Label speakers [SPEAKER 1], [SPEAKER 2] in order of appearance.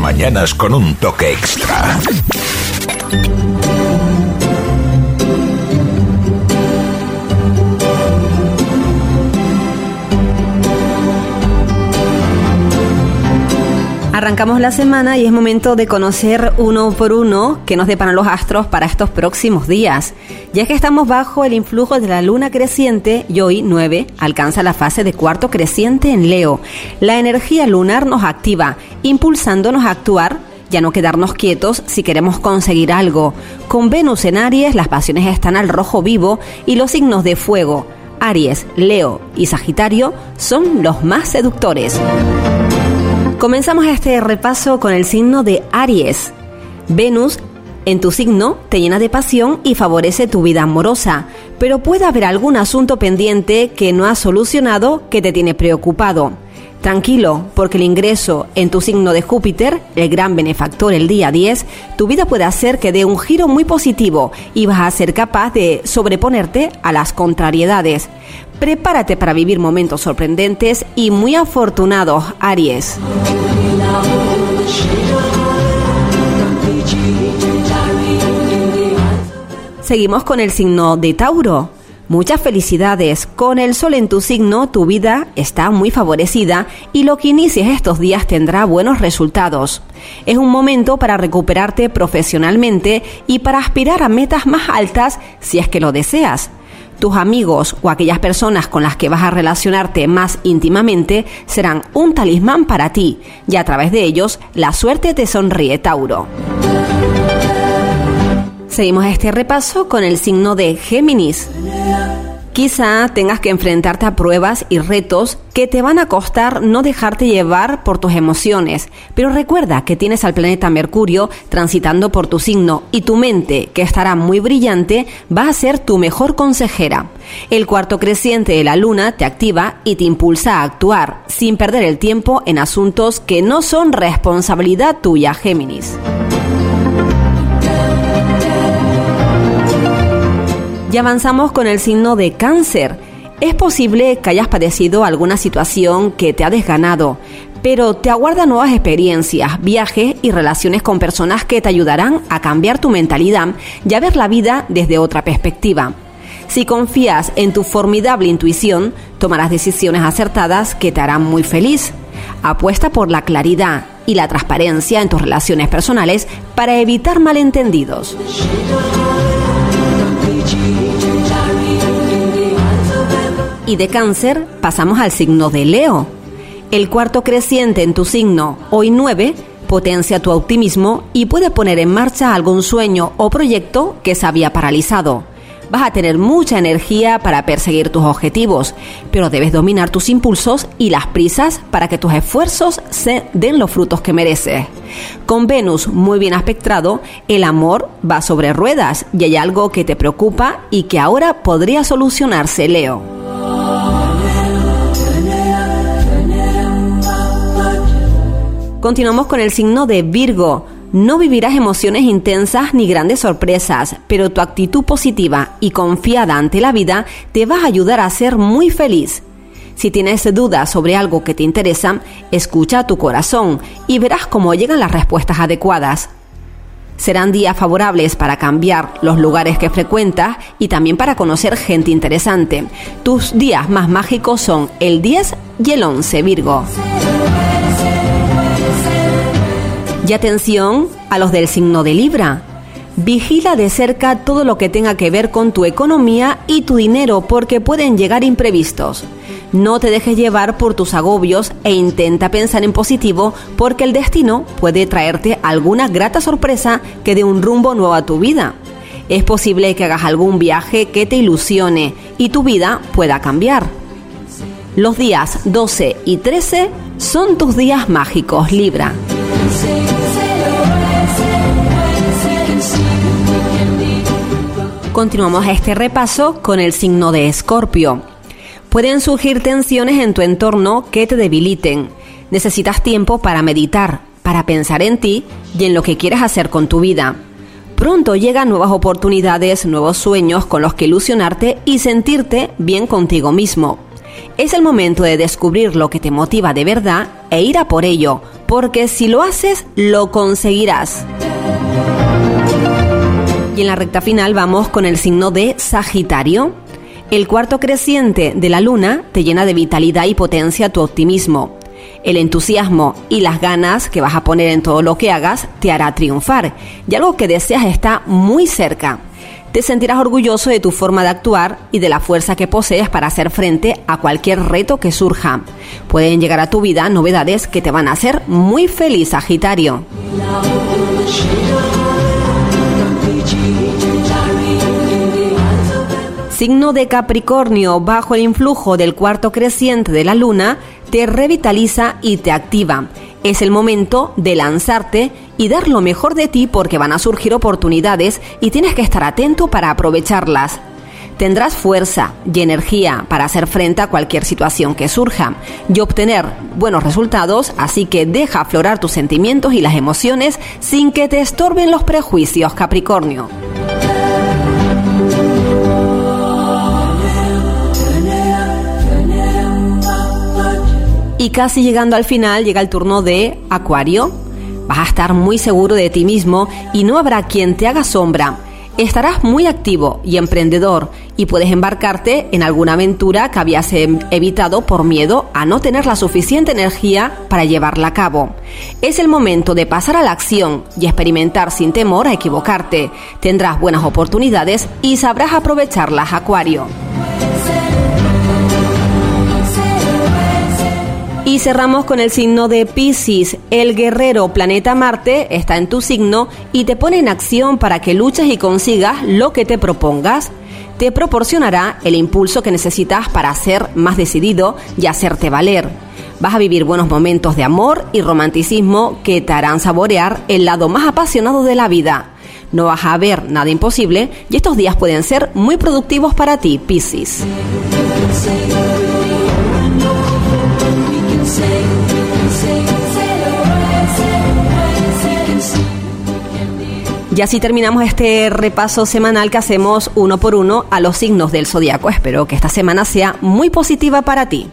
[SPEAKER 1] mañanas con un toque extra.
[SPEAKER 2] Arrancamos la semana y es momento de conocer uno por uno qué nos deparan los astros para estos próximos días. Ya que estamos bajo el influjo de la luna creciente y hoy 9 alcanza la fase de cuarto creciente en Leo. La energía lunar nos activa, impulsándonos a actuar ya no quedarnos quietos si queremos conseguir algo. Con Venus en Aries las pasiones están al rojo vivo y los signos de fuego, Aries, Leo y Sagitario, son los más seductores. Comenzamos este repaso con el signo de Aries. Venus en tu signo te llena de pasión y favorece tu vida amorosa, pero puede haber algún asunto pendiente que no has solucionado que te tiene preocupado. Tranquilo, porque el ingreso en tu signo de Júpiter, el gran benefactor el día 10, tu vida puede hacer que dé un giro muy positivo y vas a ser capaz de sobreponerte a las contrariedades. Prepárate para vivir momentos sorprendentes y muy afortunados, Aries. Seguimos con el signo de Tauro. Muchas felicidades. Con el sol en tu signo, tu vida está muy favorecida y lo que inicies estos días tendrá buenos resultados. Es un momento para recuperarte profesionalmente y para aspirar a metas más altas si es que lo deseas tus amigos o aquellas personas con las que vas a relacionarte más íntimamente serán un talismán para ti y a través de ellos la suerte te sonríe, Tauro. Seguimos este repaso con el signo de Géminis. Quizá tengas que enfrentarte a pruebas y retos que te van a costar no dejarte llevar por tus emociones, pero recuerda que tienes al planeta Mercurio transitando por tu signo y tu mente, que estará muy brillante, va a ser tu mejor consejera. El cuarto creciente de la luna te activa y te impulsa a actuar, sin perder el tiempo en asuntos que no son responsabilidad tuya, Géminis. Y avanzamos con el signo de cáncer. Es posible que hayas padecido alguna situación que te ha desganado, pero te aguardan nuevas experiencias, viajes y relaciones con personas que te ayudarán a cambiar tu mentalidad y a ver la vida desde otra perspectiva. Si confías en tu formidable intuición, tomarás decisiones acertadas que te harán muy feliz. Apuesta por la claridad y la transparencia en tus relaciones personales para evitar malentendidos. Y de cáncer pasamos al signo de Leo. El cuarto creciente en tu signo, hoy 9, potencia tu optimismo y puede poner en marcha algún sueño o proyecto que se había paralizado. Vas a tener mucha energía para perseguir tus objetivos, pero debes dominar tus impulsos y las prisas para que tus esfuerzos se den los frutos que mereces. Con Venus muy bien aspectrado, el amor va sobre ruedas y hay algo que te preocupa y que ahora podría solucionarse, Leo. Continuamos con el signo de Virgo. No vivirás emociones intensas ni grandes sorpresas, pero tu actitud positiva y confiada ante la vida te va a ayudar a ser muy feliz. Si tienes dudas sobre algo que te interesa, escucha a tu corazón y verás cómo llegan las respuestas adecuadas. Serán días favorables para cambiar los lugares que frecuentas y también para conocer gente interesante. Tus días más mágicos son el 10 y el 11, Virgo. Y atención a los del signo de Libra. Vigila de cerca todo lo que tenga que ver con tu economía y tu dinero porque pueden llegar imprevistos. No te dejes llevar por tus agobios e intenta pensar en positivo porque el destino puede traerte alguna grata sorpresa que dé un rumbo nuevo a tu vida. Es posible que hagas algún viaje que te ilusione y tu vida pueda cambiar. Los días 12 y 13 son tus días mágicos, Libra. Continuamos este repaso con el signo de Escorpio. Pueden surgir tensiones en tu entorno que te debiliten. Necesitas tiempo para meditar, para pensar en ti y en lo que quieres hacer con tu vida. Pronto llegan nuevas oportunidades, nuevos sueños con los que ilusionarte y sentirte bien contigo mismo. Es el momento de descubrir lo que te motiva de verdad e ir a por ello, porque si lo haces, lo conseguirás. Y en la recta final vamos con el signo de Sagitario. El cuarto creciente de la luna te llena de vitalidad y potencia tu optimismo. El entusiasmo y las ganas que vas a poner en todo lo que hagas te hará triunfar y algo que deseas está muy cerca. Te sentirás orgulloso de tu forma de actuar y de la fuerza que posees para hacer frente a cualquier reto que surja. Pueden llegar a tu vida novedades que te van a hacer muy feliz, Sagitario. Signo de Capricornio, bajo el influjo del cuarto creciente de la luna, te revitaliza y te activa. Es el momento de lanzarte y dar lo mejor de ti porque van a surgir oportunidades y tienes que estar atento para aprovecharlas. Tendrás fuerza y energía para hacer frente a cualquier situación que surja y obtener buenos resultados, así que deja aflorar tus sentimientos y las emociones sin que te estorben los prejuicios, Capricornio. Y casi llegando al final llega el turno de Acuario. Vas a estar muy seguro de ti mismo y no habrá quien te haga sombra. Estarás muy activo y emprendedor y puedes embarcarte en alguna aventura que habías em, evitado por miedo a no tener la suficiente energía para llevarla a cabo. Es el momento de pasar a la acción y experimentar sin temor a equivocarte. Tendrás buenas oportunidades y sabrás aprovecharlas, Acuario. Y cerramos con el signo de Pisces. El guerrero planeta Marte está en tu signo y te pone en acción para que luches y consigas lo que te propongas. Te proporcionará el impulso que necesitas para ser más decidido y hacerte valer. Vas a vivir buenos momentos de amor y romanticismo que te harán saborear el lado más apasionado de la vida. No vas a ver nada imposible y estos días pueden ser muy productivos para ti, Pisces. Y así terminamos este repaso semanal que hacemos uno por uno a los signos del zodiaco. Espero que esta semana sea muy positiva para ti.